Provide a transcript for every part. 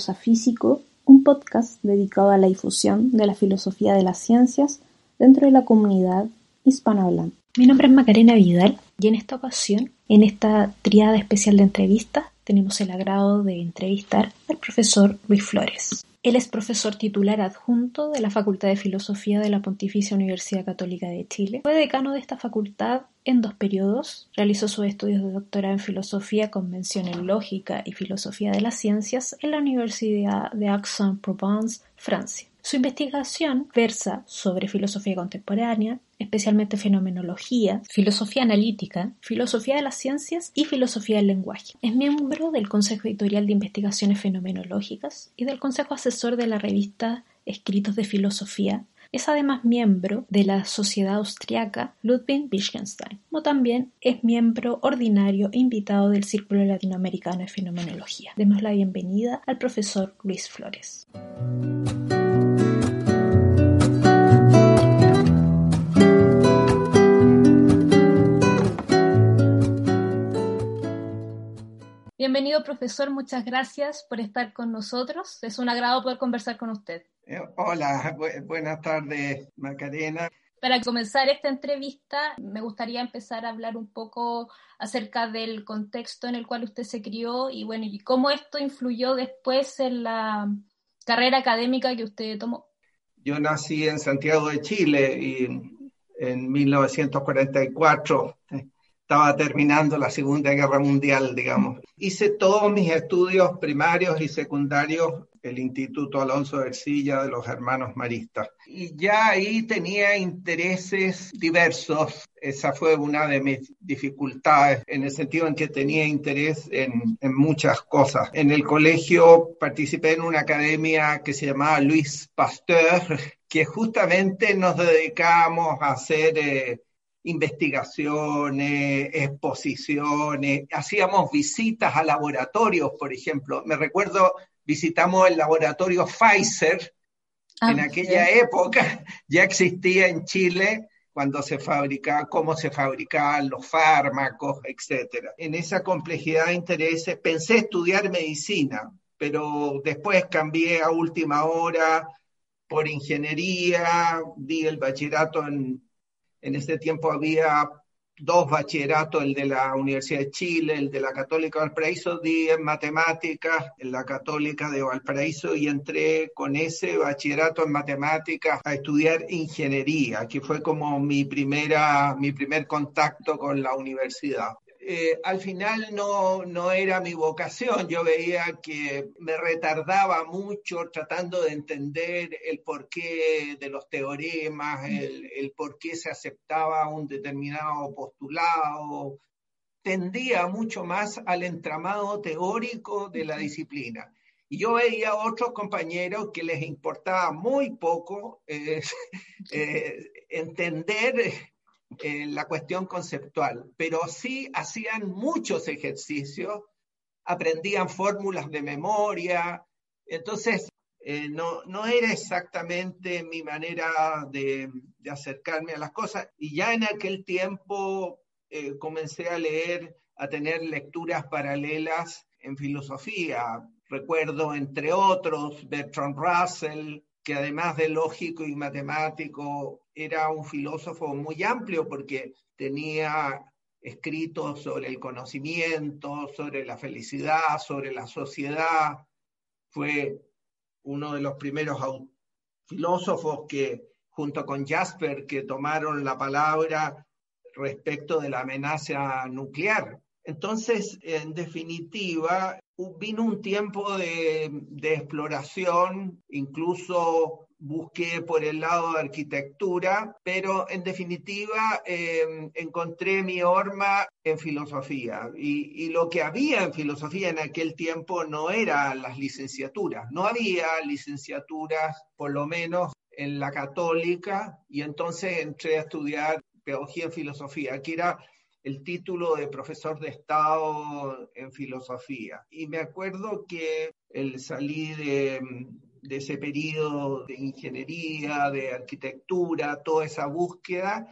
Bienvenidos a Físico, un podcast dedicado a la difusión de la filosofía de las ciencias dentro de la comunidad hispanohablante. Mi nombre es Macarena Vidal y en esta ocasión, en esta triada especial de entrevistas, tenemos el agrado de entrevistar al profesor Luis Flores. Él es profesor titular adjunto de la Facultad de Filosofía de la Pontificia Universidad Católica de Chile. Fue decano de esta facultad en dos periodos. Realizó sus estudios de doctorado en Filosofía con mención en Lógica y Filosofía de las Ciencias en la Universidad de Aix-en-Provence, Francia. Su investigación versa sobre filosofía contemporánea, especialmente fenomenología, filosofía analítica, filosofía de las ciencias y filosofía del lenguaje. Es miembro del Consejo Editorial de Investigaciones Fenomenológicas y del Consejo Asesor de la revista Escritos de Filosofía. Es además miembro de la Sociedad Austriaca Ludwig Wittgenstein, como también es miembro ordinario e invitado del Círculo Latinoamericano de Fenomenología. Demos la bienvenida al profesor Luis Flores. Bienvenido, profesor. Muchas gracias por estar con nosotros. Es un agrado poder conversar con usted. Hola, buenas tardes, Macarena. Para comenzar esta entrevista, me gustaría empezar a hablar un poco acerca del contexto en el cual usted se crió y bueno, y cómo esto influyó después en la carrera académica que usted tomó. Yo nací en Santiago de Chile y en 1944 estaba terminando la Segunda Guerra Mundial, digamos. Hice todos mis estudios primarios y secundarios el Instituto Alonso Ercilla de los Hermanos Maristas. Y ya ahí tenía intereses diversos. Esa fue una de mis dificultades, en el sentido en que tenía interés en, en muchas cosas. En el colegio participé en una academia que se llamaba Luis Pasteur, que justamente nos dedicábamos a hacer... Eh, investigaciones, exposiciones, hacíamos visitas a laboratorios, por ejemplo. Me recuerdo, visitamos el laboratorio Pfizer, ah, en aquella época ya existía en Chile cuando se fabricaba, cómo se fabricaban los fármacos, etc. En esa complejidad de intereses pensé estudiar medicina, pero después cambié a última hora por ingeniería, di el bachillerato en en ese tiempo había dos bachilleratos, el de la Universidad de Chile, el de la Católica de Valparaíso, di en matemáticas en la Católica de Valparaíso y entré con ese bachillerato en matemáticas a estudiar ingeniería, que fue como mi, primera, mi primer contacto con la universidad. Eh, al final no, no era mi vocación. Yo veía que me retardaba mucho tratando de entender el porqué de los teoremas, el, el por qué se aceptaba un determinado postulado. Tendía mucho más al entramado teórico de la disciplina. Y yo veía a otros compañeros que les importaba muy poco eh, eh, entender la cuestión conceptual, pero sí hacían muchos ejercicios, aprendían fórmulas de memoria, entonces eh, no, no era exactamente mi manera de, acercarme a las cosas. Y ya en aquel tiempo eh, comencé a leer, a tener lecturas paralelas en filosofía. Recuerdo, entre otros, Bertrand Russell, que además de lógico y matemático, era un filósofo muy amplio porque tenía escritos sobre el conocimiento, sobre la felicidad, sobre la sociedad. Fue uno de los primeros filósofos que, junto con Jasper, que tomaron la palabra respecto de la amenaza nuclear. Entonces, en definitiva, vino un tiempo de, exploración, incluso busqué por el lado de arquitectura, pero en definitiva em, encontré mi horma en filosofía. Y, y, lo que había en filosofía en aquel tiempo no eran las licenciaturas, no había licenciaturas, por lo menos en la católica, y entonces entré a estudiar pedagogía en filosofía, que era el título de profesor de Estado en filosofía. Y me acuerdo que el salí de, de ese periodo de ingeniería, de arquitectura, toda esa búsqueda,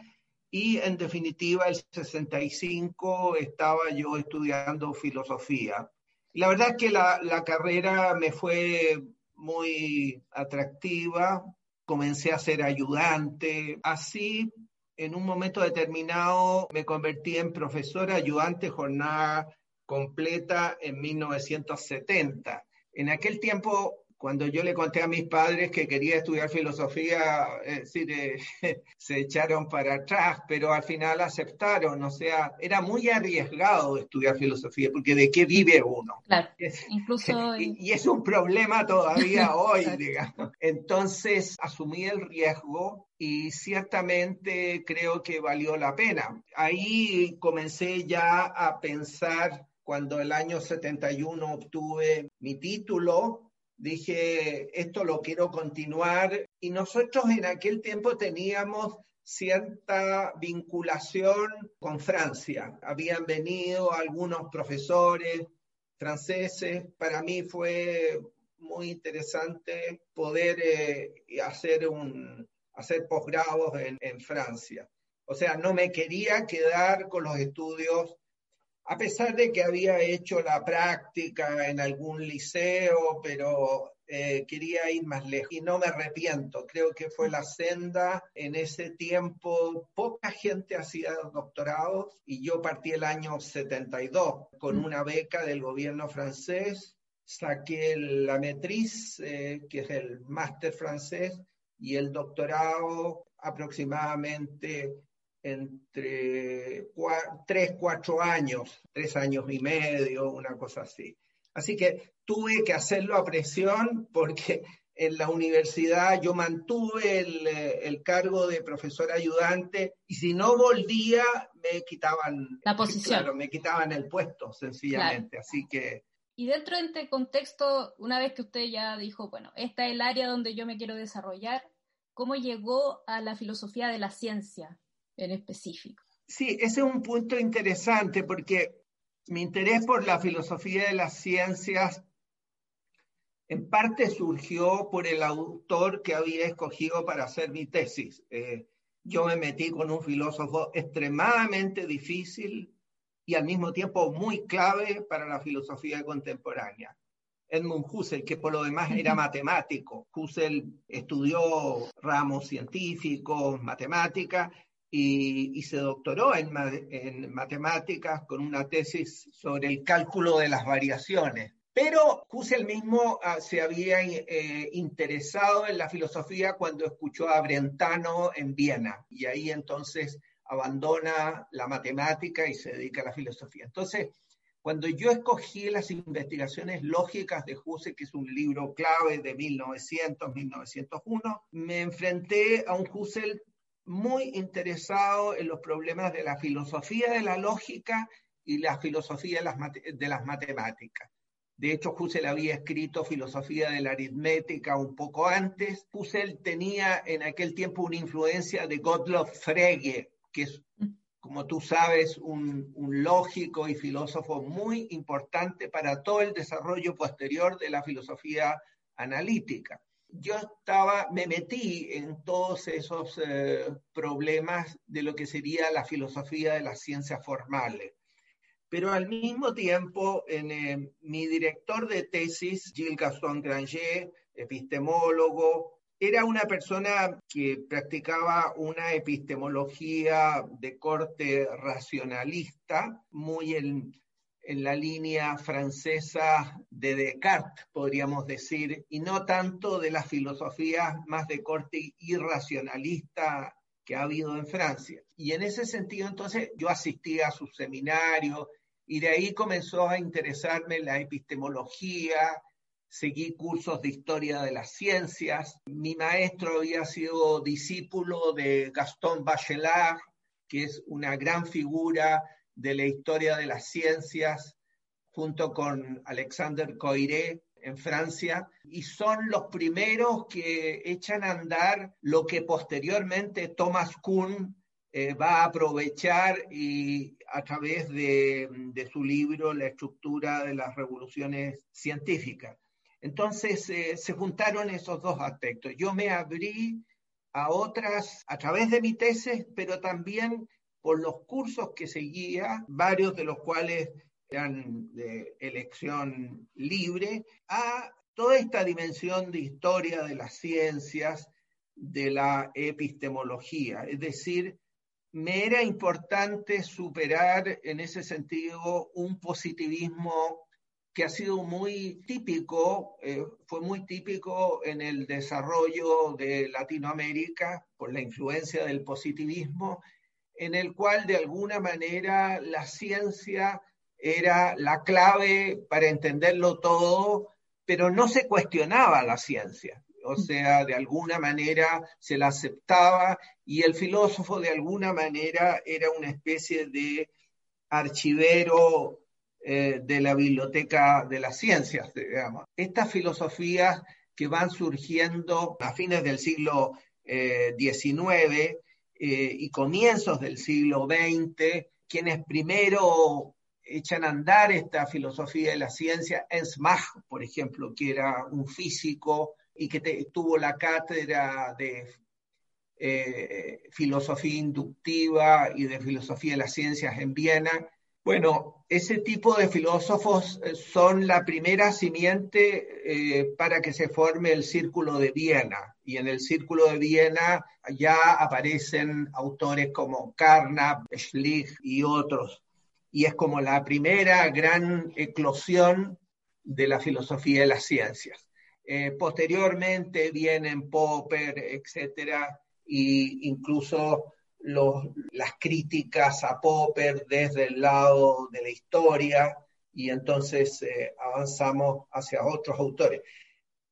y en definitiva el 65 estaba yo estudiando filosofía. La verdad es que la, la carrera me fue muy atractiva, comencé a ser ayudante, así en un momento determinado me convertí en profesora ayudante jornada completa en 1970. En aquel tiempo cuando yo le conté a mis padres que quería estudiar filosofía, es decir, eh, se echaron para atrás, pero al final aceptaron. O sea, era muy arriesgado estudiar filosofía, porque ¿de qué vive uno? Claro, incluso... Y, es un problema todavía hoy, digamos. Entonces, asumí el riesgo y ciertamente creo que valió la pena. Ahí comencé ya a pensar cuando el año 71 obtuve mi título, dije, esto lo quiero continuar. Y nosotros en aquel tiempo teníamos cierta vinculación con Francia. Habían venido algunos profesores franceses. Para mí fue muy interesante poder eh, hacer, un, hacer posgrados en, en Francia. O sea, no me quería quedar con los estudios a pesar de que había hecho la práctica en algún liceo, pero eh, quería ir más lejos y no me arrepiento. Creo que fue la senda. En ese tiempo poca gente hacía doctorados y yo partí el año 72 con mm. una beca del gobierno francés. Saqué la matriz, eh, que es el máster francés, y el doctorado aproximadamente entre tres, cuatro años, tres años y medio, una cosa así. Así que tuve que hacerlo a presión porque en la universidad yo mantuve el, cargo de profesor ayudante y si no volvía me quitaban la posición. Claro, me quitaban el puesto sencillamente. Así que y dentro de este contexto, una vez que usted ya dijo, bueno, esta es el área donde yo me quiero desarrollar, ¿cómo llegó a la filosofía de la ciencia? En específico. Sí, ese es un punto interesante porque mi interés por la filosofía de las ciencias en parte surgió por el autor que había escogido para hacer mi tesis. Eh, yo me metí con un filósofo extremadamente difícil y al mismo tiempo muy clave para la filosofía contemporánea. Edmund Husserl, que por lo demás era matemático. Husserl estudió ramos científicos, matemática, y, se doctoró en, matemáticas con una tesis sobre el cálculo de las variaciones. Pero Husserl mismo ah, se había eh, interesado en la filosofía cuando escuchó a Brentano en Viena y ahí entonces abandona la matemática y se dedica a la filosofía. Entonces, cuando yo escogí las investigaciones lógicas de Husserl, que es un libro clave de 1900-1901, me enfrenté a un Husserl muy interesado en los problemas de la filosofía de la lógica y la filosofía de las, de las matemáticas. De hecho, Husserl había escrito filosofía de la aritmética un poco antes. Husserl tenía en aquel tiempo una influencia de Gottlob Frege, que es, como tú sabes, un, un lógico y filósofo muy importante para todo el desarrollo posterior de la filosofía analítica yo estaba, me metí en todos esos eh, problemas de lo que sería la filosofía de las ciencias formales. Pero al mismo tiempo, eh, mi director de tesis, Gilles Gaston Granger, epistemólogo, era una persona que practicaba una epistemología de corte racionalista, muy en, en la línea francesa de Descartes, podríamos decir, y no tanto de las filosofías más de corte irracionalista que ha habido en Francia. Y en ese sentido, entonces, yo asistí a sus seminarios y de ahí comenzó a interesarme la epistemología, seguí cursos de historia de las ciencias. Mi maestro había sido discípulo de Gaston Bachelard, que es una gran figura de la historia de las ciencias junto con Alexander Coiré en Francia, y son los primeros que echan a andar lo que posteriormente Thomas Kuhn eh, va a aprovechar y a través de, su libro La estructura de las revoluciones científicas. Entonces eh, se juntaron esos dos aspectos. Yo me abrí a otras a través de mi tesis, pero también por los cursos que seguía, varios de los cuales eran de elección libre, a toda esta dimensión de historia de las ciencias, de la epistemología. Es decir, me era importante superar en ese sentido un positivismo que ha sido muy típico, eh, fue muy típico en el desarrollo de Latinoamérica por la influencia del positivismo, en el cual de alguna manera la ciencia era la clave para entenderlo todo, pero no se cuestionaba la ciencia. O sea, de alguna manera se la aceptaba y el filósofo de alguna manera era una especie de archivero eh, de la biblioteca de las ciencias, digamos. Estas filosofías que van surgiendo a fines del siglo XIX eh, eh, y comienzos del siglo XX, quienes primero echan a andar esta filosofía de la ciencia, Ernst por ejemplo, que era un físico y que tuvo la cátedra de filosofía inductiva y de filosofía de las ciencias en Viena, bueno, ese tipo de filósofos eh, son la primera simiente eh, para que se forme el Círculo de Viena. Y en el Círculo de Viena ya aparecen autores como Carnap, Schlich y otros. Y es como la primera gran eclosión de la filosofía de las ciencias. Eh, posteriormente vienen Popper, etcétera, e incluso las críticas a Popper desde el lado de la historia y entonces eh, avanzamos hacia otros autores.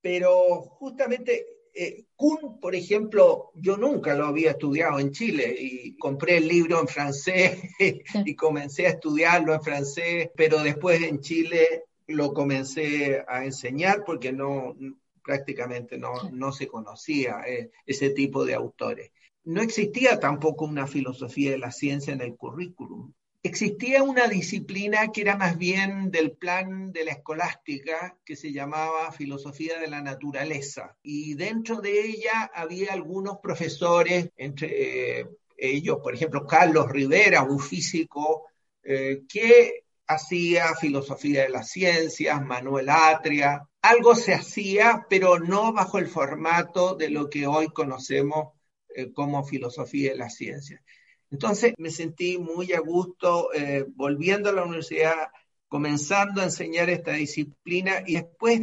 Pero justamente eh, Kuhn, por ejemplo, yo nunca lo había estudiado en Chile y compré el libro en francés y comencé a estudiarlo en francés, pero después en Chile lo comencé a enseñar porque no prácticamente no, no se conocía eh, ese tipo de autores no existía tampoco una filosofía de la ciencia en el currículum. Existía una disciplina que era más bien del plan de la escolástica, que se llamaba filosofía de la naturaleza. Y dentro de ella había algunos profesores, entre eh, ellos, por ejemplo, Carlos Rivera, un físico, eh, que hacía filosofía de las ciencias, Manuel Atria. Algo se hacía, pero no bajo el formato de lo que hoy conocemos eh, como filosofía de la ciencia. Entonces me sentí muy a gusto eh, volviendo a la universidad, comenzando a enseñar esta disciplina y después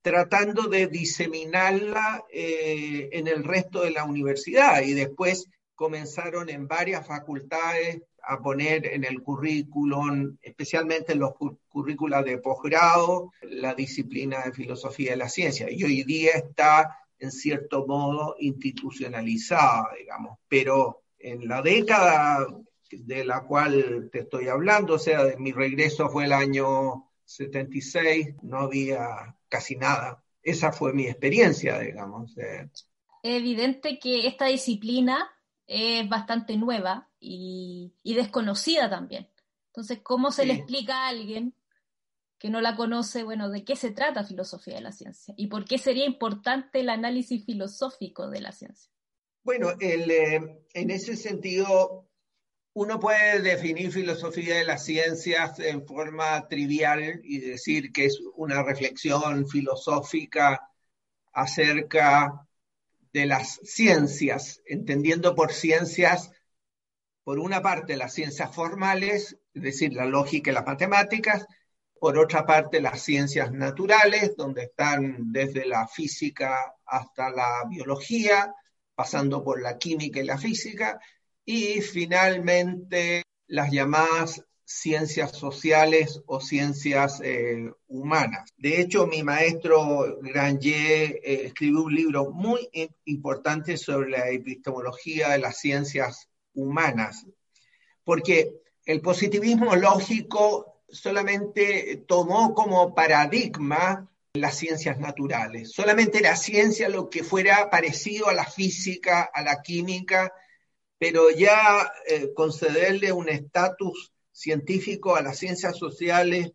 tratando de diseminarla eh, en el resto de la universidad. Y después comenzaron en varias facultades a poner en el currículum, especialmente en los currículos de posgrado, la disciplina de filosofía de la ciencia. Y hoy día está en cierto modo institucionalizada, digamos, pero en la década de la cual te estoy hablando, o sea, de mi regreso fue el año 76, no había casi nada. Esa fue mi experiencia, digamos. Es evidente que esta disciplina es bastante nueva y, desconocida también. Entonces, ¿cómo se le explica a alguien que no la conoce, bueno, ¿de qué se trata filosofía de la ciencia? ¿Y por qué sería importante el análisis filosófico de la ciencia? Bueno, eh, en ese sentido, uno puede definir filosofía de las ciencias en forma trivial y decir que es una reflexión filosófica acerca de las ciencias, entendiendo por ciencias, por una parte, las ciencias formales, es decir, la lógica y las matemáticas, por otra parte, las ciencias naturales, donde están desde la física hasta la biología, pasando por la química y la física, y finalmente las llamadas ciencias sociales o ciencias eh, humanas. De hecho, mi maestro Granger eh, escribió un libro muy importante sobre la epistemología de las ciencias humanas, porque el positivismo lógico solamente tomó como paradigma las ciencias naturales. Solamente era ciencia lo que fuera parecido a la física, a la química, pero ya eh, concederle un estatus científico a las ciencias sociales,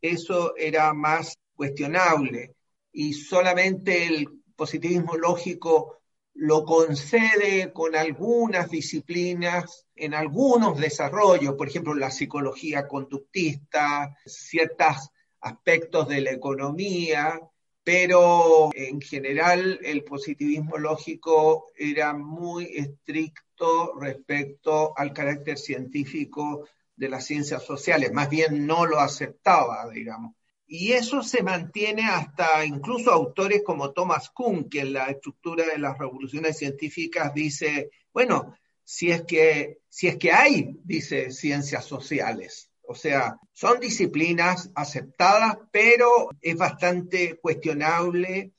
eso era más cuestionable. Y solamente el positivismo lógico lo concede con algunas disciplinas en algunos desarrollos, por ejemplo, la psicología conductista, ciertos aspectos de la economía, pero en general el positivismo lógico era muy estricto respecto al carácter científico de las ciencias sociales, más bien no lo aceptaba, digamos. Y eso se mantiene hasta incluso autores como Thomas Kuhn, que en la estructura de las revoluciones científicas dice, bueno, si es que, si es que hay, dice, ciencias sociales. O sea, son disciplinas aceptadas, pero es bastante cuestionable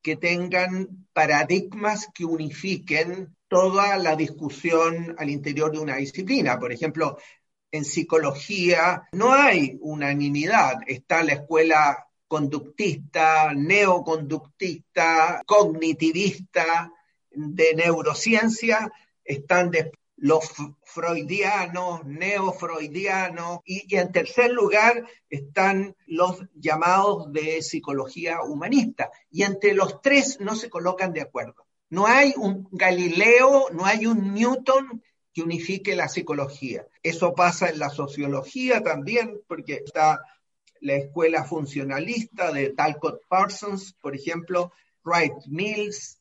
que tengan paradigmas que unifiquen toda la discusión al interior de una disciplina. Por ejemplo, en psicología no hay unanimidad. Está la escuela conductista, neoconductista, cognitivista de neurociencia, están los freudianos, neofreudianos, y, en tercer lugar están los llamados de psicología humanista. Y entre los tres no se colocan de acuerdo. No hay un Galileo, no hay un Newton que unifique la psicología. Eso pasa en la sociología también, porque está la escuela funcionalista de Talcott Parsons, por ejemplo, Wright Mills,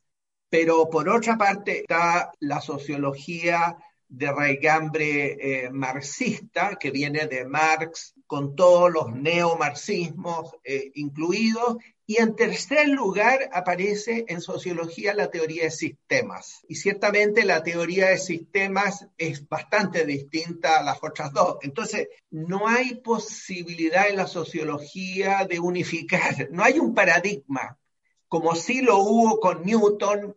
pero por otra parte está la sociología de raigambre eh, marxista, que viene de Marx, con todos los neomarxismos eh, incluidos, y en tercer lugar aparece en sociología la teoría de sistemas. Y ciertamente la teoría de sistemas es bastante distinta a las otras dos. Entonces, no hay posibilidad en la sociología de unificar, no hay un paradigma, como sí lo hubo con Newton,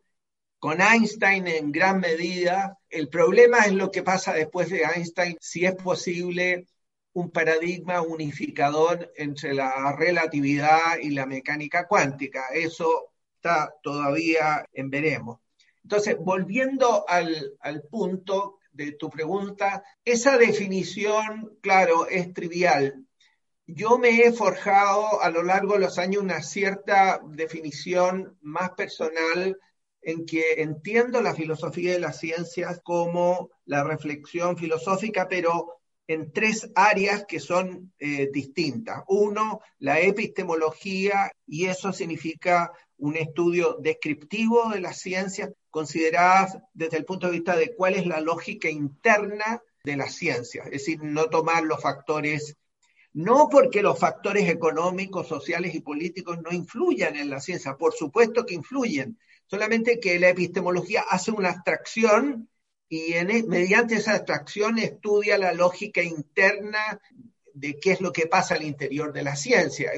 con Einstein en gran medida. El problema es lo que pasa después de Einstein, si es posible un paradigma unificador entre la relatividad y la mecánica cuántica. Eso está todavía en veremos. Entonces, volviendo al, al punto de tu pregunta, esa definición, claro, es trivial. Yo me he forjado a lo largo de los años una cierta definición más personal en que entiendo la filosofía de las ciencias como la reflexión filosófica, pero en tres áreas que son eh, distintas. Uno, la epistemología, y eso significa un estudio descriptivo de las ciencias, consideradas desde el punto de vista de cuál es la lógica interna de las ciencias, es decir, no tomar los factores, no porque los factores económicos, sociales y políticos no influyan en la ciencia, por supuesto que influyen, solamente que la epistemología hace una abstracción y e, mediante esa abstracción estudia la lógica interna de qué es lo que pasa al interior de la ciencia.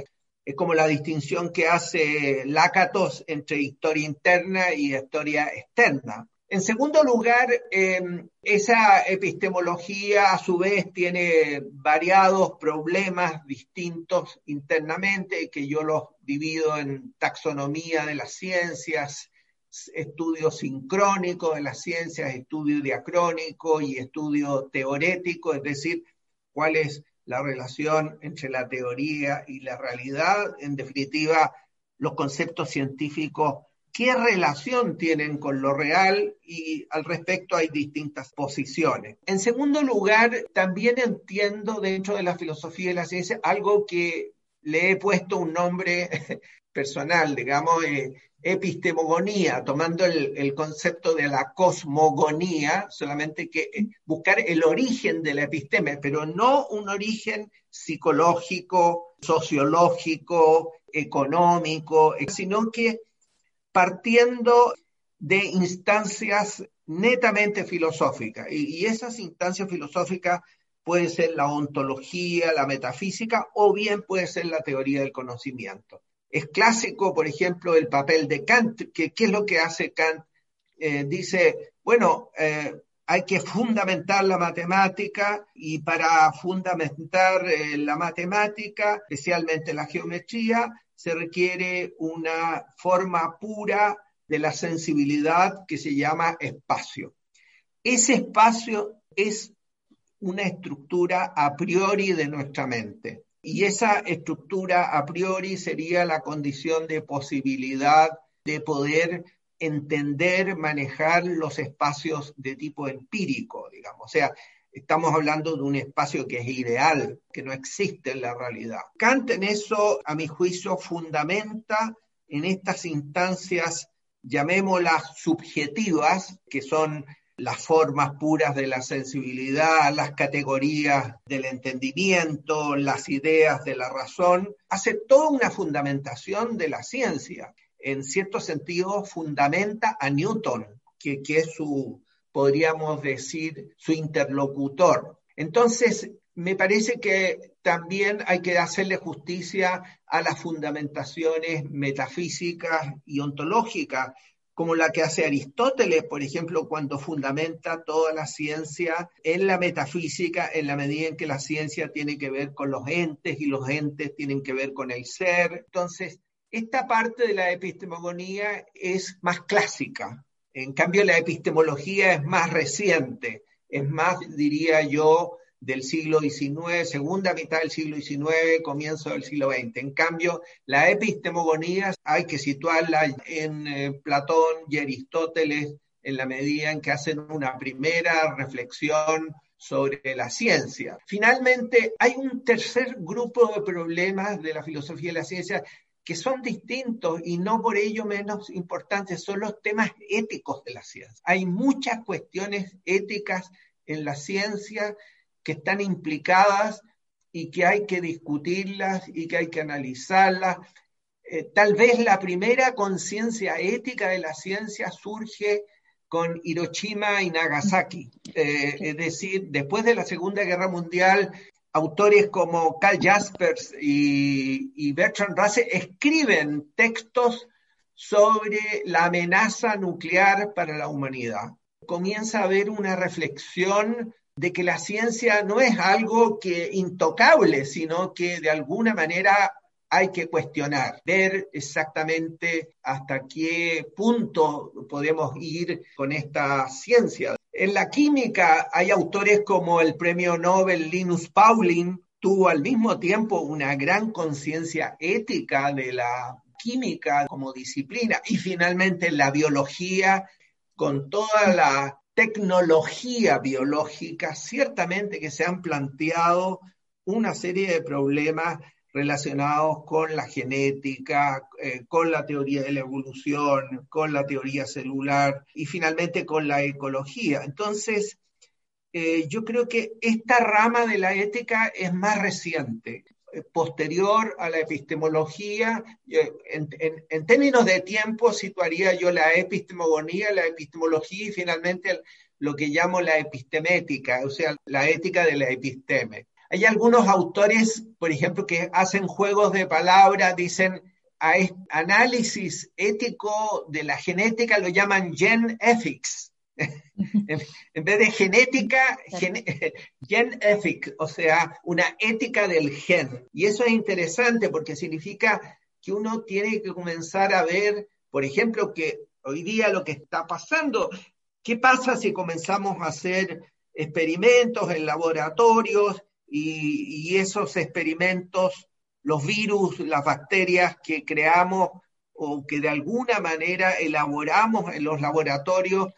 Es como la distinción que hace Lakatos entre historia interna y historia externa. En segundo lugar, em, esa epistemología a su vez tiene variados problemas distintos internamente, que yo los divido en taxonomía de las ciencias, estudio sincrónico de las ciencias, estudio diacrónico y estudio teorético, es decir, cuál es la relación entre la teoría y la realidad, en definitiva, los conceptos científicos, qué relación tienen con lo real y al respecto hay distintas posiciones. En segundo lugar, también entiendo dentro de la filosofía de la ciencia algo que le he puesto un nombre personal, digamos, eh, epistemogonía, tomando el, concepto de la cosmogonía, solamente que eh, buscar el origen de la episteme, pero no un origen psicológico, sociológico, económico, eh, sino que partiendo de instancias netamente filosóficas. Y, y esas instancias filosóficas pueden ser la ontología, la metafísica, o bien puede ser la teoría del conocimiento. Es clásico, por ejemplo, el papel de Kant, que ¿qué es lo que hace Kant? Eh, dice, bueno, eh, hay que fundamentar la matemática y para fundamentar eh, la matemática, especialmente la geometría, se requiere una forma pura de la sensibilidad que se llama espacio. Ese espacio es una estructura a priori de nuestra mente. Y esa estructura a priori sería la condición de posibilidad de poder entender, manejar los espacios de tipo empírico, digamos. O sea, estamos hablando de un espacio que es ideal, que no existe en la realidad. Kant en eso, a mi juicio, fundamenta en estas instancias, llamémoslas subjetivas, que son las formas puras de la sensibilidad, las categorías del entendimiento, las ideas de la razón, hace toda una fundamentación de la ciencia. En cierto sentido, fundamenta a Newton, que, es su, podríamos decir, su interlocutor. Entonces, me parece que también hay que hacerle justicia a las fundamentaciones metafísicas y ontológicas como la que hace Aristóteles, por ejemplo, cuando fundamenta toda la ciencia en la metafísica, en la medida en que la ciencia tiene que ver con los entes y los entes tienen que ver con el ser. Entonces, esta parte de la epistemología es más clásica. En cambio, la epistemología es más reciente, es más, diría yo, del siglo XIX, segunda mitad del siglo XIX, comienzo del siglo XX. En cambio, la epistemología hay que situarla en eh, Platón y Aristóteles en la medida en que hacen una primera reflexión sobre la ciencia. Finalmente, hay un tercer grupo de problemas de la filosofía de la ciencia que son distintos y no por ello menos importantes, son los temas éticos de la ciencia. Hay muchas cuestiones éticas en la ciencia que están implicadas y que hay que discutirlas y que hay que analizarlas. Eh, tal vez la primera conciencia ética de la ciencia surge con Hiroshima y Nagasaki. Eh, es decir, después de la Segunda Guerra Mundial, autores como Carl Jaspers y, y Bertrand Russell escriben textos sobre la amenaza nuclear para la humanidad. Comienza a haber una reflexión de que la ciencia no es algo que intocable, sino que de alguna manera hay que cuestionar, ver exactamente hasta qué punto podemos ir con esta ciencia. En la química hay autores como el premio Nobel Linus Pauling, tuvo al mismo tiempo una gran conciencia ética de la química como disciplina y finalmente la biología con toda la tecnología biológica, ciertamente que se han planteado una serie de problemas relacionados con la genética, eh, con la teoría de la evolución, con la teoría celular y finalmente con la ecología. Entonces, eh, yo creo que esta rama de la ética es más reciente posterior a la epistemología. En, términos de tiempo, situaría yo la epistemología, la epistemología y finalmente lo que llamo la epistemética, o sea, la ética de la episteme. Hay algunos autores, por ejemplo, que hacen juegos de palabras, dicen análisis ético de la genética lo llaman gen ethics en, vez de genética, gen, ethic, o sea, una ética del gen. Y eso es interesante porque significa que uno tiene que comenzar a ver, por ejemplo, que hoy día lo que está pasando, ¿qué pasa si comenzamos a hacer experimentos en laboratorios y, y esos experimentos, los virus, las bacterias que creamos o que de alguna manera elaboramos en los laboratorios,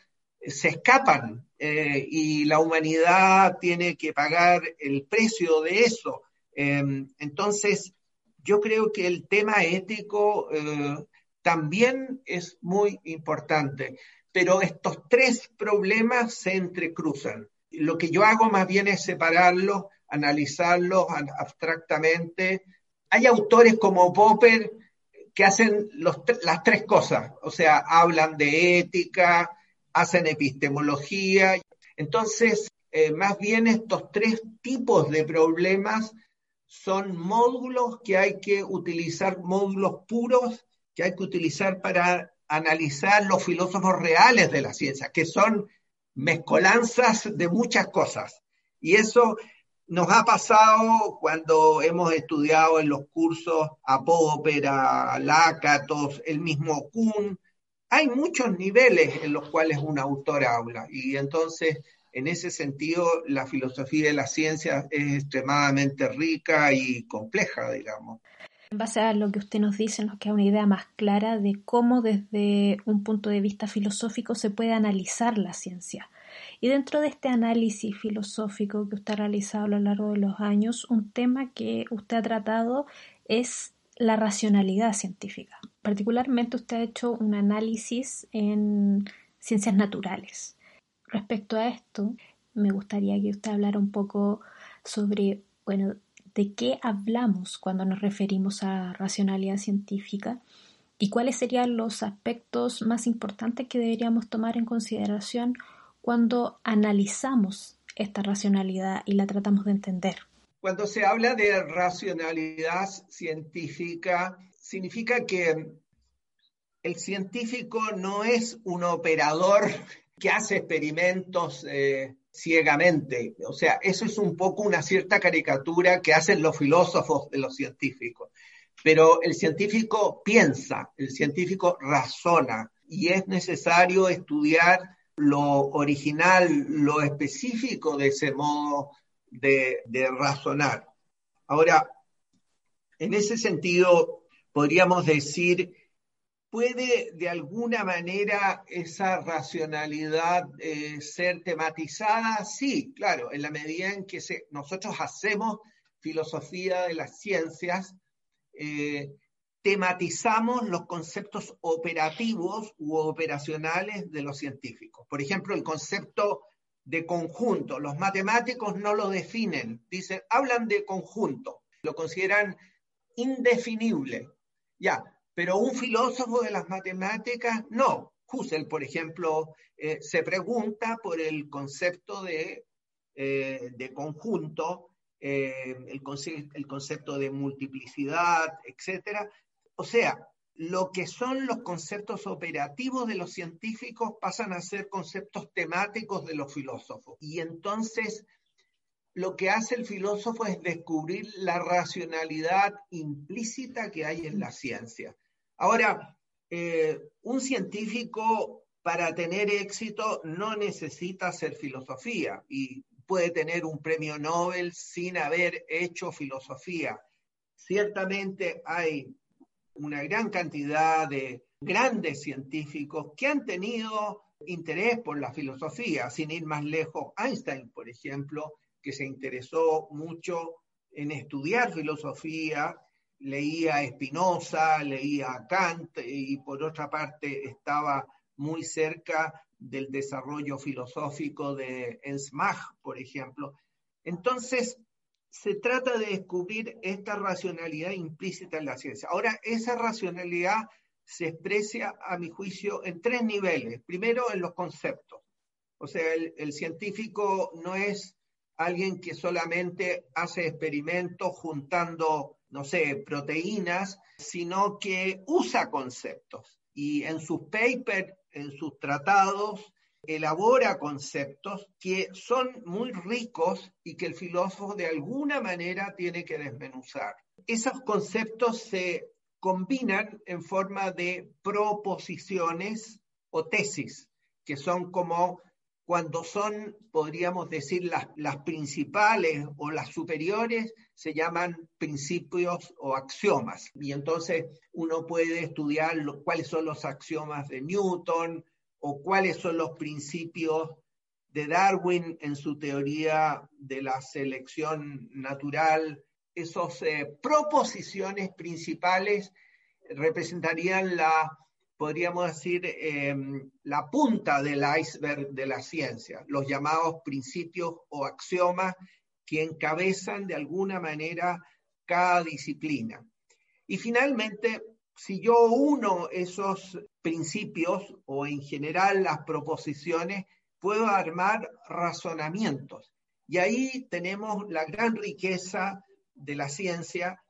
se escapan eh, y la humanidad tiene que pagar el precio de eso. Em, entonces, yo creo que el tema ético eh, también es muy importante, pero estos tres problemas se entrecruzan. Lo que yo hago más bien es separarlos, analizarlos abstractamente. Hay autores como Popper que hacen las tres cosas, o sea, hablan de ética, hacen epistemología. Entonces, eh, más bien estos tres tipos de problemas son módulos que hay que utilizar, módulos puros que hay que utilizar para analizar los filósofos reales de la ciencia, que son mezcolanzas de muchas cosas. Y eso nos ha pasado cuando hemos estudiado en los cursos a Popper, a Lácatos, el mismo Kuhn, hay muchos niveles en los cuales un autor habla y entonces en ese sentido la filosofía de la ciencia es extremadamente rica y compleja, digamos. En base a lo que usted nos dice, nos queda una idea más clara de cómo desde un punto de vista filosófico se puede analizar la ciencia. Y dentro de este análisis filosófico que usted ha realizado a lo largo de los años, un tema que usted ha tratado es la racionalidad científica. Particularmente usted ha hecho un análisis en ciencias naturales. Respecto a esto, me gustaría que usted hablara un poco sobre, bueno, de qué hablamos cuando nos referimos a racionalidad científica y cuáles serían los aspectos más importantes que deberíamos tomar en consideración cuando analizamos esta racionalidad y la tratamos de entender. Cuando se habla de racionalidad científica, significa que el científico no es un operador que hace experimentos eh, ciegamente. O sea, eso es un poco una cierta caricatura que hacen los filósofos de los científicos. Pero el científico piensa, el científico razona y es necesario estudiar lo original, lo específico de ese modo de, razonar. Ahora, en ese sentido, podríamos decir, ¿puede de alguna manera esa racionalidad eh, ser tematizada? Sí, claro, en la medida en que nosotros hacemos filosofía de las ciencias, eh, tematizamos los conceptos operativos u operacionales de los científicos. Por ejemplo, el concepto de conjunto. Los matemáticos no lo definen, dicen, hablan de conjunto, lo consideran indefinible. Ya, pero un filósofo de las matemáticas no. Husserl, por ejemplo, eh, se pregunta por el concepto de, eh, de conjunto, eh, el, el, concepto de multiplicidad, etcétera, o sea, lo que son los conceptos operativos de los científicos pasan a ser conceptos temáticos de los filósofos. Y entonces lo que hace el filósofo es descubrir la racionalidad implícita que hay en la ciencia. Ahora, eh, un científico para tener éxito no necesita hacer filosofía y puede tener un premio Nobel sin haber hecho filosofía. Ciertamente hay una gran cantidad de grandes científicos que han tenido interés por la filosofía, sin ir más lejos, Einstein, por ejemplo, que se interesó mucho en estudiar filosofía, leía a Spinoza, leía a Kant y por otra parte estaba muy cerca del desarrollo filosófico de Ernst Mach, por ejemplo. Entonces, se trata de descubrir esta racionalidad implícita en la ciencia. Ahora, esa racionalidad se expresa, a mi juicio, en tres niveles. Primero, en los conceptos. O sea, el, científico no es alguien que solamente hace experimentos juntando, no sé, proteínas, sino que usa conceptos. Y en sus papers, en sus tratados, elabora conceptos que son muy ricos y que el filósofo de alguna manera tiene que desmenuzar. Esos conceptos se combinan en forma de proposiciones o tesis, que son como cuando son, podríamos decir, las, principales o las superiores, se llaman principios o axiomas. Y entonces uno puede estudiar cuáles son los axiomas de Newton, o cuáles son los principios de Darwin en su teoría de la selección natural. Esas eh, proposiciones principales representarían la, podríamos decir, em, la punta del iceberg de la ciencia, los llamados principios o axiomas que encabezan de alguna manera cada disciplina. Y finalmente, si yo uno esos principios o en general las proposiciones, puedo armar razonamientos. Y ahí tenemos la gran riqueza de la ciencia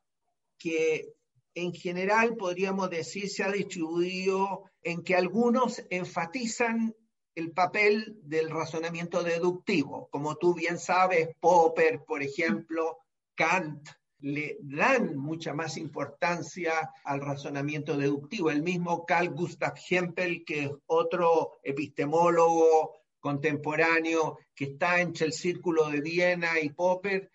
que en general podríamos decir se ha distribuido en que algunos enfatizan el papel del razonamiento deductivo, como tú bien sabes, Popper, por ejemplo, Kant, le dan mucha más importancia al razonamiento deductivo. El mismo Carl Gustav Hempel, que es otro epistemólogo contemporáneo que está entre el círculo de Viena y Popper,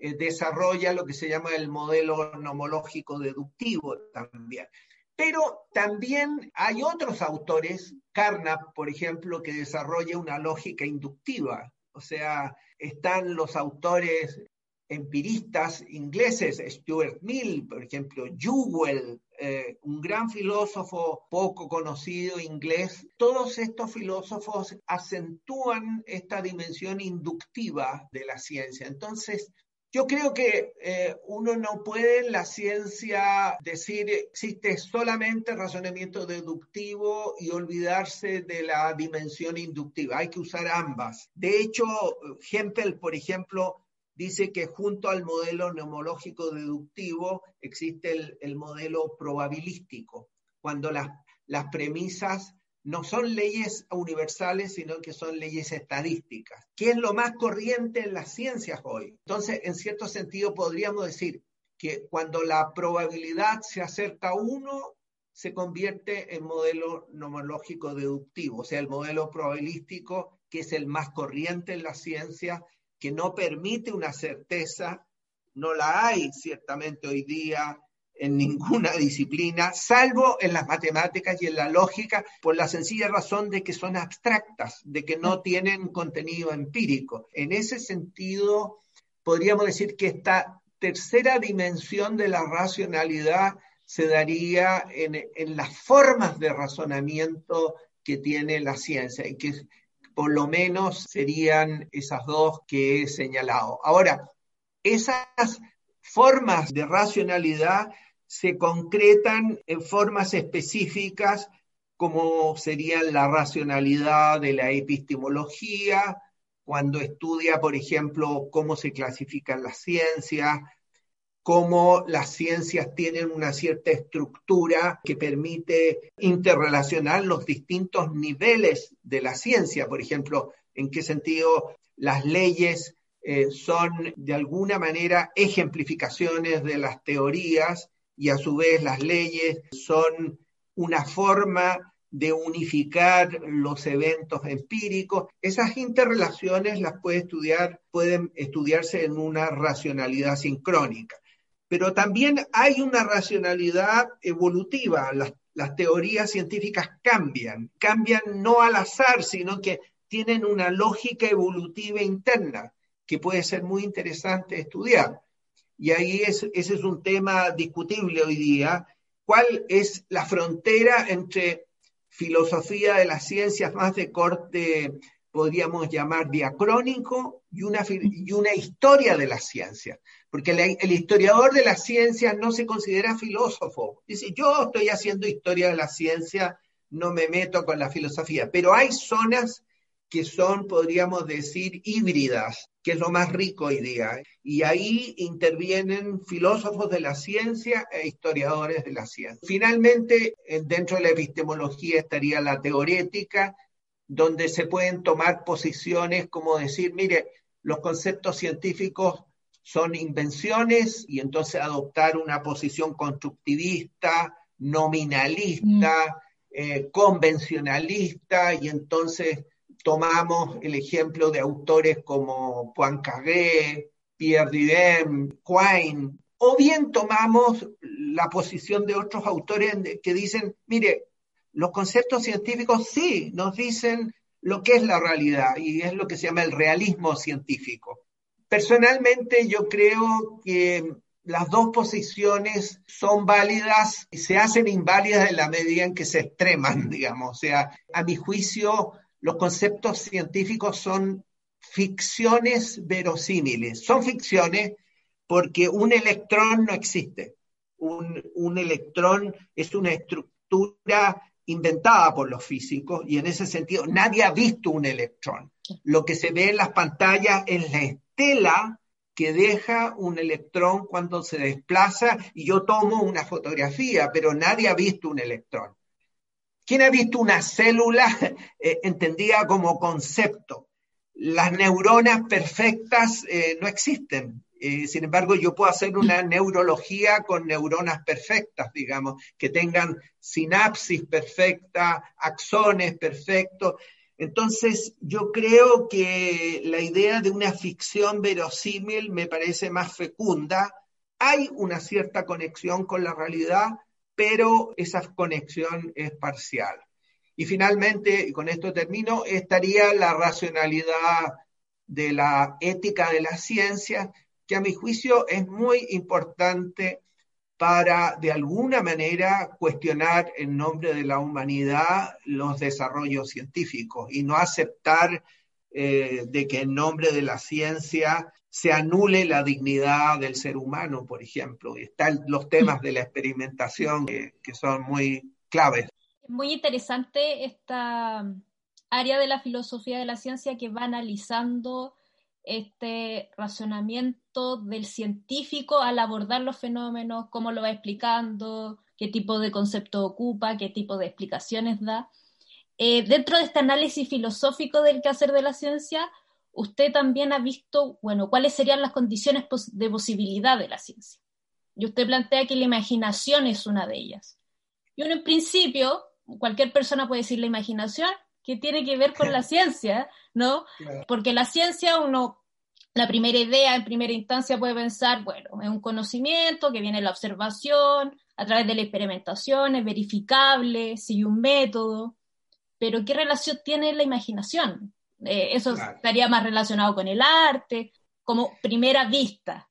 eh, desarrolla lo que se llama el modelo nomológico deductivo también. Pero también hay otros autores, Carnap, por ejemplo, que desarrolla una lógica inductiva. O sea, están los autores empiristas ingleses, Stuart Mill, por ejemplo, Jewell, eh, un gran filósofo poco conocido inglés, todos estos filósofos acentúan esta dimensión inductiva de la ciencia. Entonces, yo creo que eh, uno no puede en la ciencia decir existe solamente razonamiento deductivo y olvidarse de la dimensión inductiva. Hay que usar ambas. De hecho, Hempel, por ejemplo, dice que junto al modelo neumológico deductivo existe el, modelo probabilístico, cuando las, las premisas no son leyes universales, sino que son leyes estadísticas, que es lo más corriente en las ciencias hoy. Entonces, en cierto sentido, podríamos decir que cuando la probabilidad se acerca a uno, se convierte en modelo nomológico deductivo, o sea, el modelo probabilístico, que es el más corriente en la ciencia, que no permite una certeza, no la hay ciertamente hoy día en ninguna disciplina, salvo en las matemáticas y en la lógica, por la sencilla razón de que son abstractas, de que no tienen contenido empírico. En ese sentido, podríamos decir que esta tercera dimensión de la racionalidad se daría en, en las formas de razonamiento que tiene la ciencia y que por lo menos serían esas dos que he señalado. Ahora, esas formas de racionalidad se concretan en formas específicas como serían la racionalidad de la epistemología, cuando estudia, por ejemplo, cómo se clasifican las ciencias, cómo las ciencias tienen una cierta estructura que permite interrelacionar los distintos niveles de la ciencia, por ejemplo, en qué sentido las leyes eh, son de alguna manera ejemplificaciones de las teorías y a su vez las leyes son una forma de unificar los eventos empíricos. Esas interrelaciones las puede estudiar, pueden estudiarse en una racionalidad sincrónica pero también hay una racionalidad evolutiva. Las, teorías científicas cambian, cambian no al azar, sino que tienen una lógica evolutiva interna que puede ser muy interesante estudiar. Y ahí es, ese es un tema discutible hoy día. ¿Cuál es la frontera entre filosofía de las ciencias más de corte, podríamos llamar diacrónico, y una, y una historia de las ciencias? porque el historiador de la ciencia no se considera filósofo. Dice, yo estoy haciendo historia de la ciencia, no me meto con la filosofía, pero hay zonas que son, podríamos decir, híbridas, que es lo más rico hoy día. Y ahí intervienen filósofos de la ciencia e historiadores de la ciencia. Finalmente, dentro de la epistemología estaría la teorética, donde se pueden tomar posiciones como decir, mire, los conceptos científicos son invenciones y entonces adoptar una posición constructivista, nominalista, mm. eh, convencionalista, y entonces tomamos el ejemplo de autores como Poincaré, Pierre Didem, Quine, o bien tomamos la posición de otros autores que dicen, mire, los conceptos científicos sí nos dicen lo que es la realidad y es lo que se llama el realismo científico. Personalmente yo creo que las dos posiciones son válidas y se hacen inválidas en la medida en que se extreman, digamos. O sea, a mi juicio, los conceptos científicos son ficciones verosímiles. Son ficciones porque un electrón no existe. Un, electrón es una estructura inventada por los físicos y en ese sentido nadie ha visto un electrón. Lo que se ve en las pantallas es la tela que deja un electrón cuando se desplaza y yo tomo una fotografía, pero nadie ha visto un electrón. ¿Quién ha visto una célula eh, entendida como concepto? Las neuronas perfectas eh, no existen. Eh, sin embargo, yo puedo hacer una neurología con neuronas perfectas, digamos, que tengan sinapsis perfecta, axones perfectos. Entonces, yo creo que la idea de una ficción verosímil me parece más fecunda. Hay una cierta conexión con la realidad, pero esa conexión es parcial. Y finalmente, y con esto termino, estaría la racionalidad de la ética de la ciencia, que a mi juicio es muy importante para, de alguna manera, cuestionar en nombre de la humanidad los desarrollos científicos y no aceptar eh, de que en nombre de la ciencia se anule la dignidad del ser humano, por ejemplo. Y están los temas de la experimentación que, que son muy claves. Muy interesante esta área de la filosofía de la ciencia que va analizando este razonamiento del científico al abordar los fenómenos, cómo lo va explicando, qué tipo de concepto ocupa, qué tipo de explicaciones da. Eh, dentro de este análisis filosófico del quehacer de la ciencia, usted también ha visto, bueno, cuáles serían las condiciones de posibilidad de la ciencia. Y usted plantea que la imaginación es una de ellas. Y uno en principio, cualquier persona puede decir la imaginación, que tiene que ver con la ciencia, ¿no? Porque la ciencia uno, la primera idea en primera instancia puede pensar, bueno, es un conocimiento que viene de la observación, a través de la experimentación, es verificable, sigue un método, pero ¿qué relación tiene la imaginación? Eh, eso estaría más relacionado con el arte, como primera vista.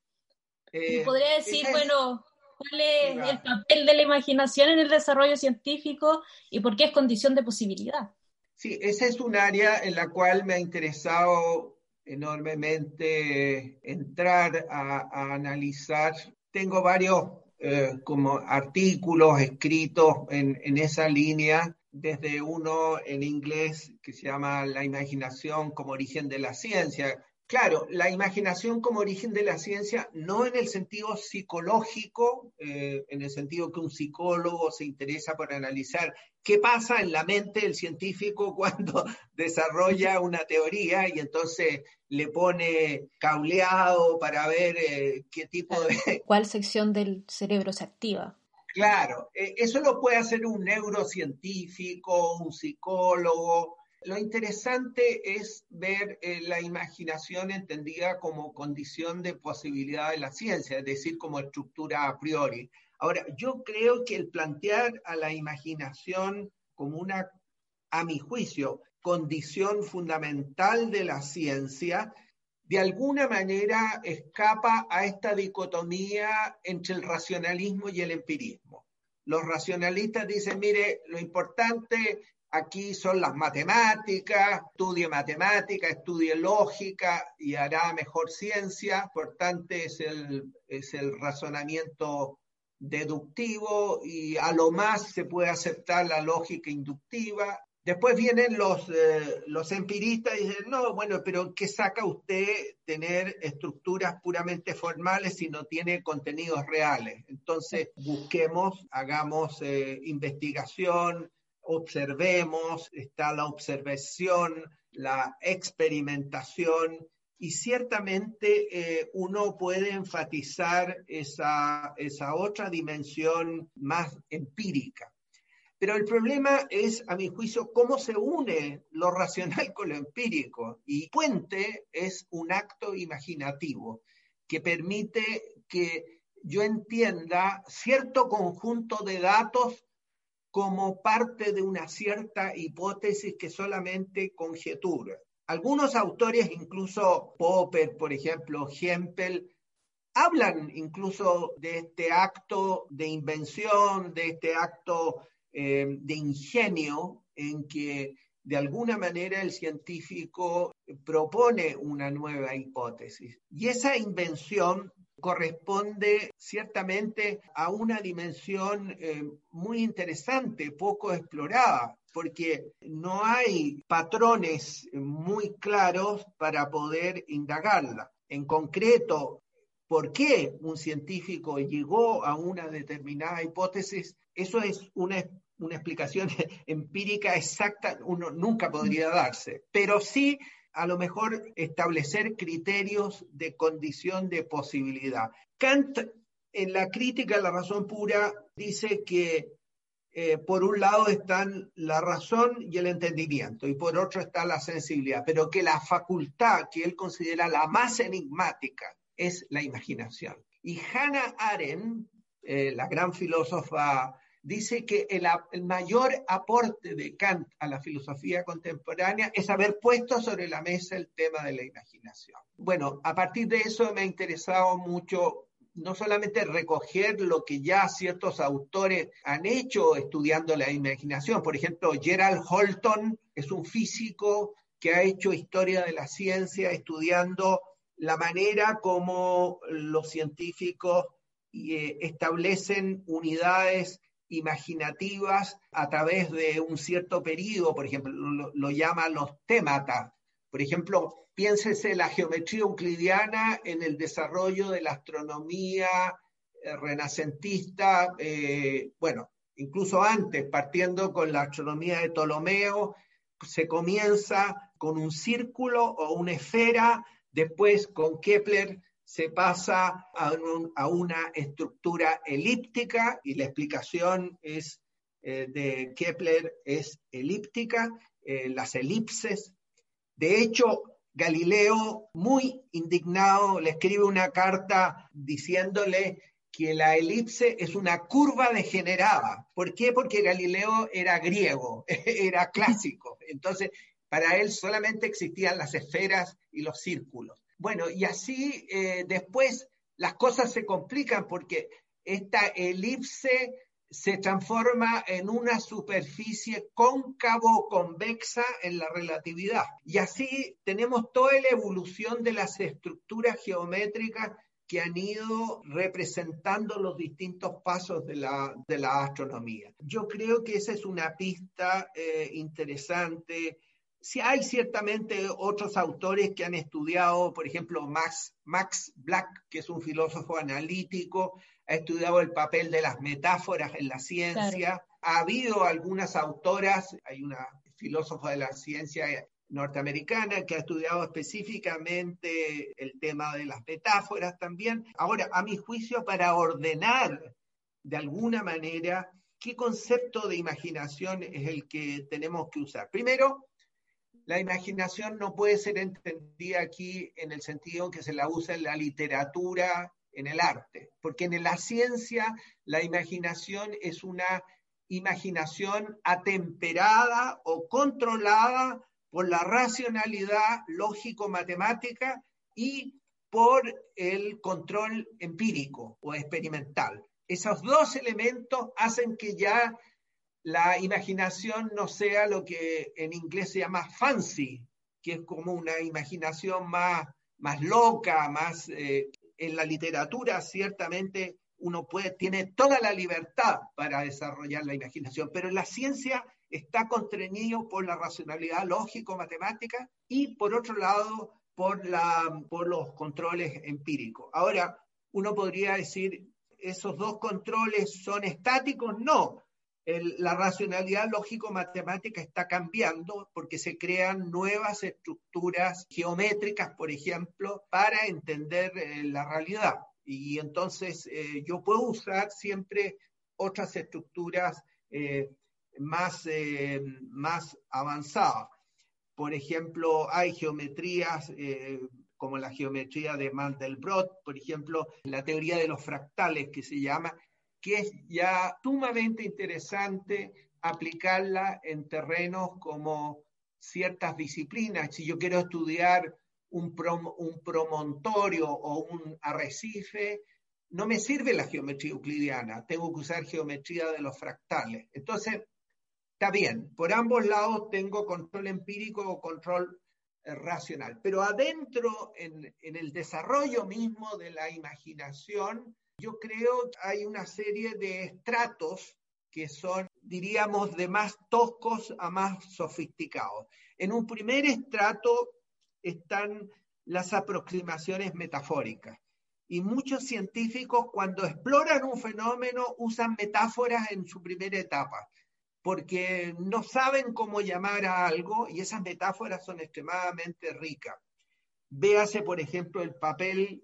Eh, podría decir, bueno, ¿cuál es el papel de la imaginación en el desarrollo científico y por qué es condición de posibilidad? Sí, esa es un área en la cual me ha interesado enormemente entrar a, analizar. Tengo varios eh, como artículos escritos en, en esa línea, desde uno en inglés que se llama La imaginación como origen de la ciencia, Claro, la imaginación como origen de la ciencia, no en el sentido psicológico, eh, en el sentido que un psicólogo se interesa por analizar qué pasa en la mente del científico cuando desarrolla una teoría y entonces le pone cableado para ver eh, qué tipo de... ¿Cuál sección del cerebro se activa? Claro, eh, eso lo puede hacer un neurocientífico, un psicólogo, lo interesante es ver eh, la imaginación entendida como condición de posibilidad de la ciencia, es decir, como estructura a priori. Ahora, yo creo que el plantear a la imaginación como una, a mi juicio, condición fundamental de la ciencia, de alguna manera escapa a esta dicotomía entre el racionalismo y el empirismo. Los racionalistas dicen, mire, lo importante Aquí son las matemáticas, estudie matemática, estudie lógica y hará mejor ciencia. Importante es el, es el razonamiento deductivo y a lo más se puede aceptar la lógica inductiva. Después vienen los, eh, los empiristas y dicen, no, bueno, pero ¿qué saca usted tener estructuras puramente formales si no tiene contenidos reales? Entonces, busquemos, hagamos eh, investigación, observemos, está la observación, la experimentación, y ciertamente eh, uno puede enfatizar esa, esa otra dimensión más empírica. Pero el problema es, a mi juicio, cómo se une lo racional con lo empírico. Y puente es un acto imaginativo que permite que yo entienda cierto conjunto de datos como parte de una cierta hipótesis que solamente conjetura. Algunos autores, incluso Popper, por ejemplo, Hempel, hablan incluso de este acto de invención, de este acto eh, de ingenio en que de alguna manera el científico propone una nueva hipótesis. Y esa invención corresponde ciertamente a una dimensión eh, muy interesante, poco explorada, porque no hay patrones muy claros para poder indagarla. En concreto, por qué un científico llegó a una determinada hipótesis, eso es una, una explicación empírica exacta, uno nunca podría darse, pero sí a lo mejor establecer criterios de condición de posibilidad. Kant, en la crítica a la razón pura, dice que eh, por un lado están la razón y el entendimiento, y por otro está la sensibilidad, pero que la facultad que él considera la más enigmática es la imaginación. Y Hannah Arendt, eh, la gran filósofa, dice que el, mayor aporte de Kant a la filosofía contemporánea es haber puesto sobre la mesa el tema de la imaginación. Bueno, a partir de eso me ha interesado mucho no solamente recoger lo que ya ciertos autores han hecho estudiando la imaginación. Por ejemplo, Gerald Holton es un físico que ha hecho historia de la ciencia estudiando la manera como los científicos eh, establecen unidades imaginativas a través de un cierto periodo, por ejemplo, lo, lo llama los tématas, por ejemplo, piénsese la geometría euclidiana en el desarrollo de la astronomía eh, renacentista, eh, bueno, incluso antes, partiendo con la astronomía de Ptolomeo, se comienza con un círculo o una esfera, después con Kepler se pasa a, una estructura elíptica y la explicación es eh, de Kepler es elíptica, las elipses de hecho, Galileo, muy indignado, le escribe una carta diciéndole que la elipse es una curva degenerada. ¿Por qué? Porque Galileo era griego, era clásico. Entonces, para él solamente existían las esferas y los círculos. Bueno, y así eh, después las cosas se complican porque esta elipse se transforma en una superficie cóncavo-convexa en la relatividad. Y así tenemos toda la evolución de las estructuras geométricas que han ido representando los distintos pasos de la, astronomía. Yo creo que esa es una pista eh, interesante Sí hay ciertamente otros autores que han estudiado, por ejemplo, Max, Max Black, que es un filósofo analítico, ha estudiado el papel de las metáforas en la ciencia. Ha habido algunas autoras, hay una filósofa de la ciencia norteamericana que ha estudiado específicamente el tema de las metáforas también. Ahora, a mi juicio, para ordenar de alguna manera qué concepto de imaginación es el que tenemos que usar. Primero, la imaginación no puede ser entendida aquí en el sentido que se la usa en la literatura, en el arte, porque en la ciencia la imaginación es una imaginación atemperada o controlada por la racionalidad lógico-matemática y por el control empírico o experimental. Esos dos elementos hacen que ya la imaginación no sea lo que en inglés se llama fancy, que es como una imaginación más, más loca, más... Eh, en la literatura ciertamente uno puede, tiene toda la libertad para desarrollar la imaginación, pero en la ciencia está constreñido por la racionalidad lógico-matemática y por otro lado por, la, por los controles empíricos. Ahora, uno podría decir, ¿esos dos controles son estáticos? No, la racionalidad lógico-matemática está cambiando porque se crean nuevas estructuras geométricas, por ejemplo, para entender eh, la realidad. Y entonces eh, yo puedo usar siempre otras estructuras eh, más, más avanzadas. Por ejemplo, hay geometrías como la geometría de Mandelbrot, por ejemplo, la teoría de los fractales que se llama, que es ya sumamente interesante aplicarla en terrenos como ciertas disciplinas. Si yo quiero estudiar un, promontorio o un arrecife, no me sirve la geometría euclidiana, tengo que usar geometría de los fractales. Entonces, está bien, por ambos lados tengo control empírico o control eh, racional, pero adentro, en, en el desarrollo mismo de la imaginación, yo creo que hay una serie de estratos que son, diríamos, de más toscos a más sofisticados. En un primer estrato están las aproximaciones metafóricas. Y muchos científicos cuando exploran un fenómeno usan metáforas en su primera etapa, porque no saben cómo llamar a algo y esas metáforas son extremadamente ricas. Véase, por ejemplo, el papel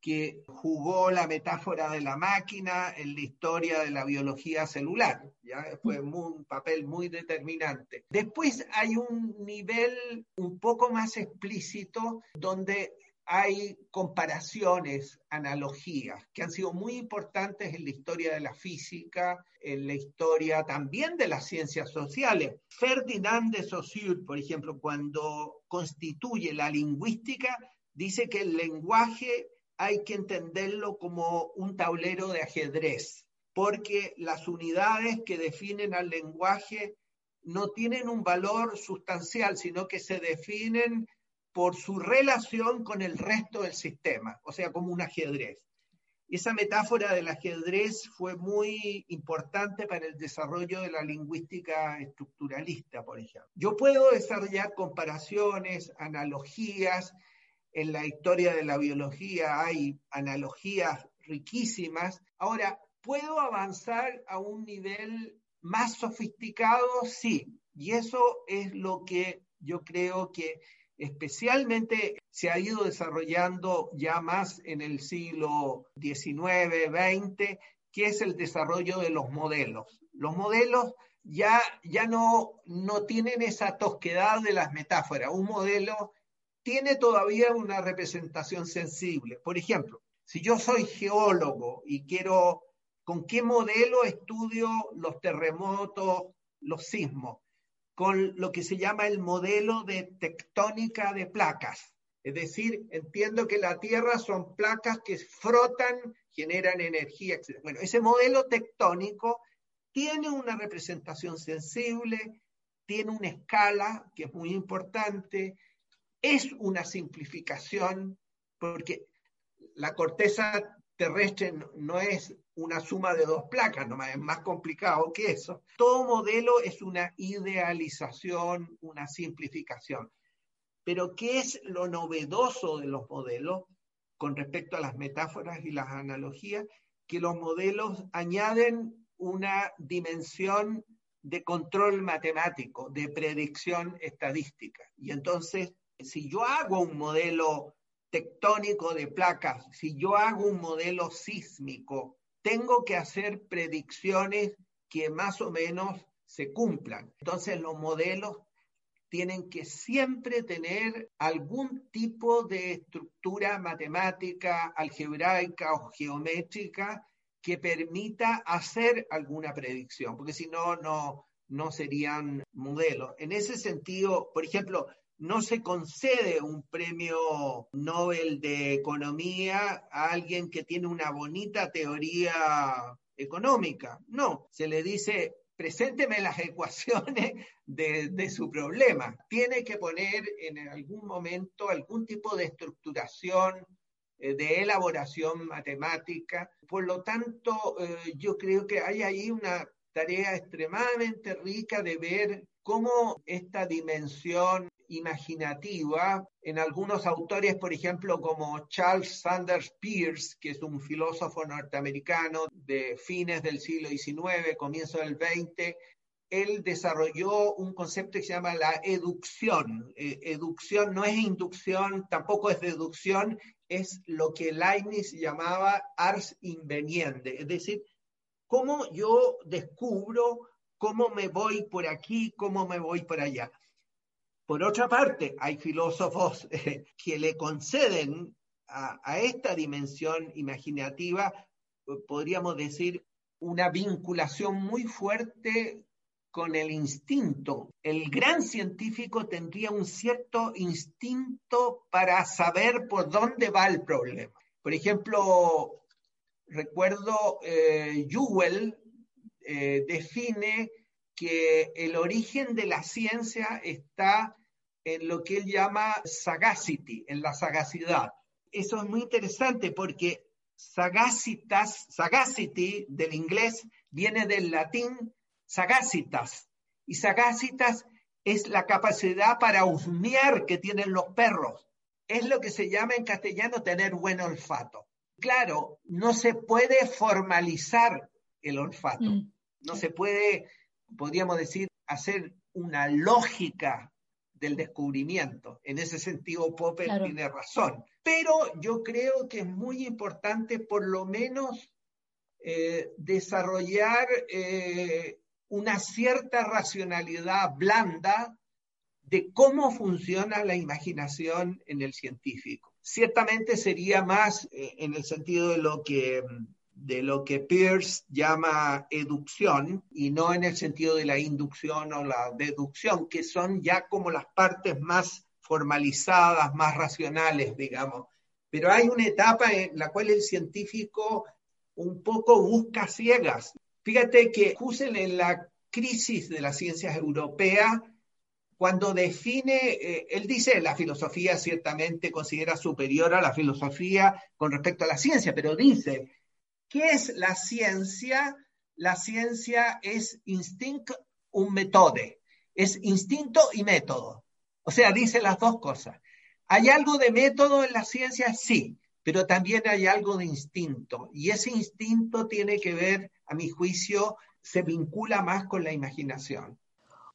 que jugó la metáfora de la máquina en la historia de la biología celular. ¿ya? Fue un papel muy determinante. Después hay un nivel un poco más explícito donde hay comparaciones, analogías, que han sido muy importantes en la historia de la física, en la historia también de las ciencias sociales. Ferdinand de Saussure, por ejemplo, cuando constituye la lingüística, dice que el lenguaje hay que entenderlo como un tablero de ajedrez, porque las unidades que definen al lenguaje no tienen un valor sustancial, sino que se definen por su relación con el resto del sistema, o sea, como un ajedrez. Esa metáfora del ajedrez fue muy importante para el desarrollo de la lingüística estructuralista, por ejemplo. Yo puedo desarrollar comparaciones, analogías. En la historia de la biología hay analogías riquísimas. Ahora, ¿puedo avanzar a un nivel más sofisticado? Sí. Y eso es lo que yo creo que especialmente se ha ido desarrollando ya más en el siglo XIX, XX, que es el desarrollo de los modelos. Los modelos ya, ya no, no tienen esa tosquedad de las metáforas. Un modelo tiene todavía una representación sensible. Por ejemplo, si yo soy geólogo y quiero, ¿con qué modelo estudio los terremotos, los sismos? con lo que se llama el modelo de tectónica de placas. Es decir, entiendo que la Tierra son placas que frotan, generan energía, etc. Bueno, ese modelo tectónico tiene una representación sensible, tiene una escala que es muy importante, es una simplificación, porque la corteza terrestre no es una suma de dos placas, nomás es más complicado que eso. Todo modelo es una idealización, una simplificación. Pero ¿qué es lo novedoso de los modelos con respecto a las metáforas y las analogías? Que los modelos añaden una dimensión de control matemático, de predicción estadística. Y entonces, si yo hago un modelo tectónico de placas, si yo hago un modelo sísmico, tengo que hacer predicciones que más o menos se cumplan. Entonces los modelos tienen que siempre tener algún tipo de estructura matemática, algebraica o geométrica que permita hacer alguna predicción, porque si no, no, no serían modelos. En ese sentido, por ejemplo, no se concede un premio Nobel de Economía a alguien que tiene una bonita teoría económica. No, se le dice, presénteme las ecuaciones de, su problema. Tiene que poner en algún momento algún tipo de estructuración, eh, de elaboración matemática. Por lo tanto, eh, yo creo que hay ahí una tarea extremadamente rica de ver cómo esta dimensión imaginativa en algunos autores, por ejemplo, como Charles Sanders Peirce, que es un filósofo norteamericano de fines del siglo XIX, comienzo del XX, él desarrolló un concepto que se llama la educción. Eh, educción no es inducción, tampoco es deducción, es lo que Leibniz llamaba ars inveniente, es decir, cómo yo descubro cómo me voy por aquí, cómo me voy por allá. Por otra parte, hay filósofos eh, que le conceden a, esta dimensión imaginativa, podríamos decir, una vinculación muy fuerte con el instinto. El gran científico tendría un cierto instinto para saber por dónde va el problema. Por ejemplo, recuerdo eh, eh define que el origen de la ciencia está en lo que él llama sagacity, en la sagacidad. Eso es muy interesante porque sagacitas, sagacity del inglés viene del latín sagacitas y sagacitas es la capacidad para husmear que tienen los perros. Es lo que se llama en castellano tener buen olfato. Claro, no se puede formalizar el olfato, mm. no se puede podríamos decir, hacer una lógica del descubrimiento. En ese sentido, Popper tiene razón. Pero yo creo que es muy importante por lo menos eh, desarrollar eh, una cierta racionalidad blanda de cómo funciona la imaginación en el científico. Ciertamente sería más eh, en el sentido de lo que de lo que Peirce llama educción y no en el sentido de la inducción o la deducción, que son ya como las partes más formalizadas, más racionales, digamos. Pero hay una etapa en la cual el científico un poco busca ciegas. Fíjate que Husserl en la crisis de las ciencias europeas, cuando define, eh, él dice, la filosofía ciertamente considera superior a la filosofía con respecto a la ciencia, pero dice, ¿qué es la ciencia? La ciencia es instinto, un metode, es instinto y método. O sea, dice las dos cosas. ¿Hay algo de método en la ciencia? Sí, pero también hay algo de instinto. Y ese instinto tiene que ver, a mi juicio, se vincula más con la imaginación.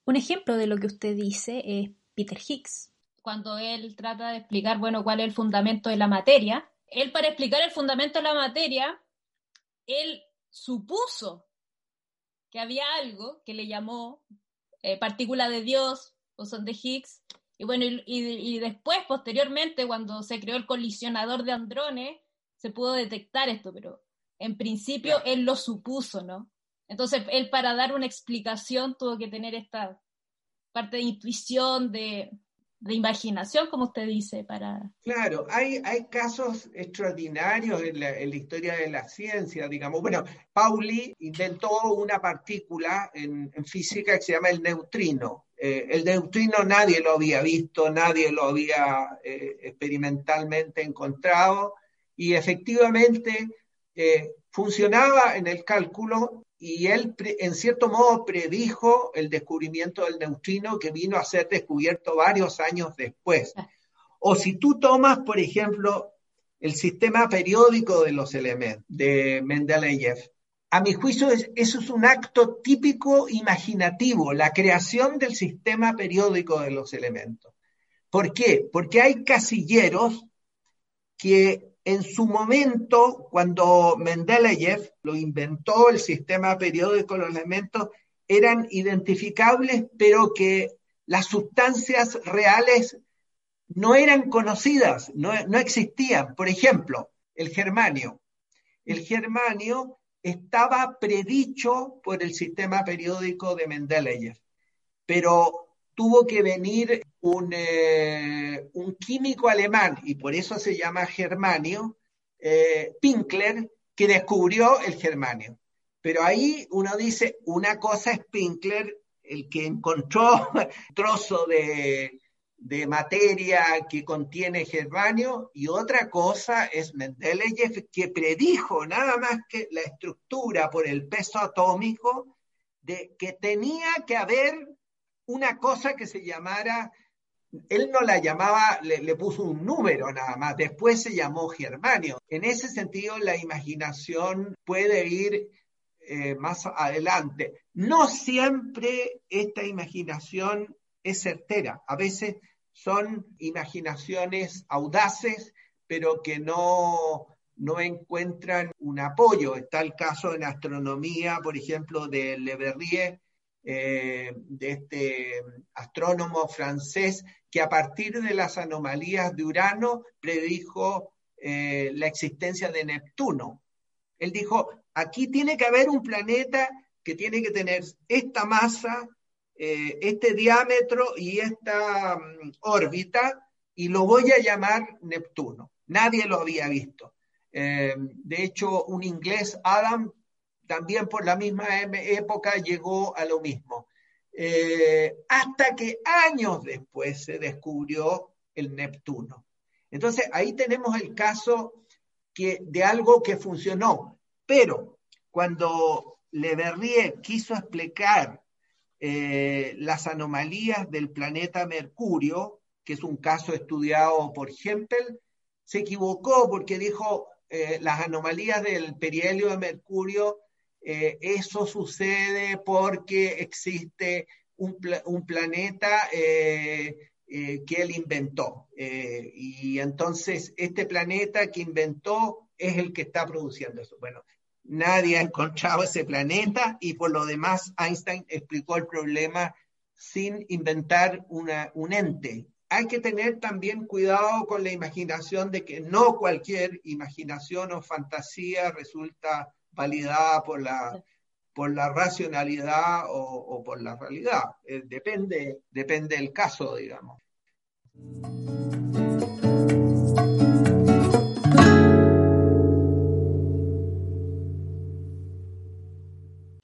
Un ejemplo de lo que usted dice es Peter Higgs. Cuando él trata de explicar, bueno, cuál es el fundamento de la materia, él para explicar el fundamento de la materia, él supuso que había algo que le llamó eh, partícula de Dios o son de Higgs. Y bueno, y, después, posteriormente, cuando se creó el colisionador de andrones, se pudo detectar esto, pero en principio él lo supuso, ¿no? Entonces, él para dar una explicación tuvo que tener esta parte de intuición, de, imaginación, como usted dice, para... Claro, hay, hay casos extraordinarios en la, historia de la ciencia, digamos. Bueno, Pauli inventó una partícula en, física que se llama el neutrino. Eh, el neutrino nadie lo había visto, nadie lo había eh, experimentalmente encontrado y efectivamente eh, funcionaba en el cálculo y él en cierto modo predijo el descubrimiento del neutrino que vino a ser descubierto varios años después. O si tú tomas, por ejemplo, el sistema periódico de los elementos de Mendeleev, a mi juicio eso es un acto típico imaginativo, la creación del sistema periódico de los elementos. ¿Por qué? Porque hay casilleros que en su momento, cuando Mendeleev lo inventó, el sistema periódico de los elementos, eran identificables, pero que las sustancias reales no eran conocidas, no, no existían. Por ejemplo, el germanio. El germanio estaba predicho por el sistema periódico de Mendeleev, pero tuvo que venir eh, un, químico alemán, y por eso se llama germanio, eh, Pinkler, que descubrió el germanio. Pero ahí uno dice, una cosa es Pinkler, el que encontró un trozo de, de materia que contiene germanio, y otra cosa es Mendeleev, que predijo nada más que la estructura por el peso atómico de que tenía que haber una cosa que se llamara, él no la llamaba, le, puso un número nada más, después se llamó germanio. En ese sentido, la imaginación puede ir eh, más adelante. No siempre esta imaginación es certera, a veces son imaginaciones audaces, pero que no, no encuentran un apoyo. Está el caso en astronomía, por ejemplo, de Le Verrier, eh, de este astrónomo francés que a partir de las anomalías de Urano predijo eh, la existencia de Neptuno. Él dijo, aquí tiene que haber un planeta que tiene que tener esta masa, eh, este diámetro y esta mm, órbita, y lo voy a llamar Neptuno. Nadie lo había visto. de hecho, un inglés, Adam, también por la misma época llegó a lo mismo. Eh, hasta que años después se descubrió el Neptuno. Entonces ahí tenemos el caso de algo que funcionó, pero cuando Le Verrier quiso explicar eh, las anomalías del planeta Mercurio, que es un caso estudiado por Hempel, se equivocó porque dijo eh, las anomalías del perihelio de Mercurio eh, eso sucede porque existe un, planeta eh, eh, que él inventó. Eh, y entonces este planeta que inventó es el que está produciendo eso. Bueno, nadie ha encontrado ese planeta y por lo demás Einstein explicó el problema sin inventar una, un ente. Hay que tener también cuidado con la imaginación de que no cualquier imaginación o fantasía resulta validada por la, por la racionalidad o, por la realidad. Eh, depende, depende del caso, digamos.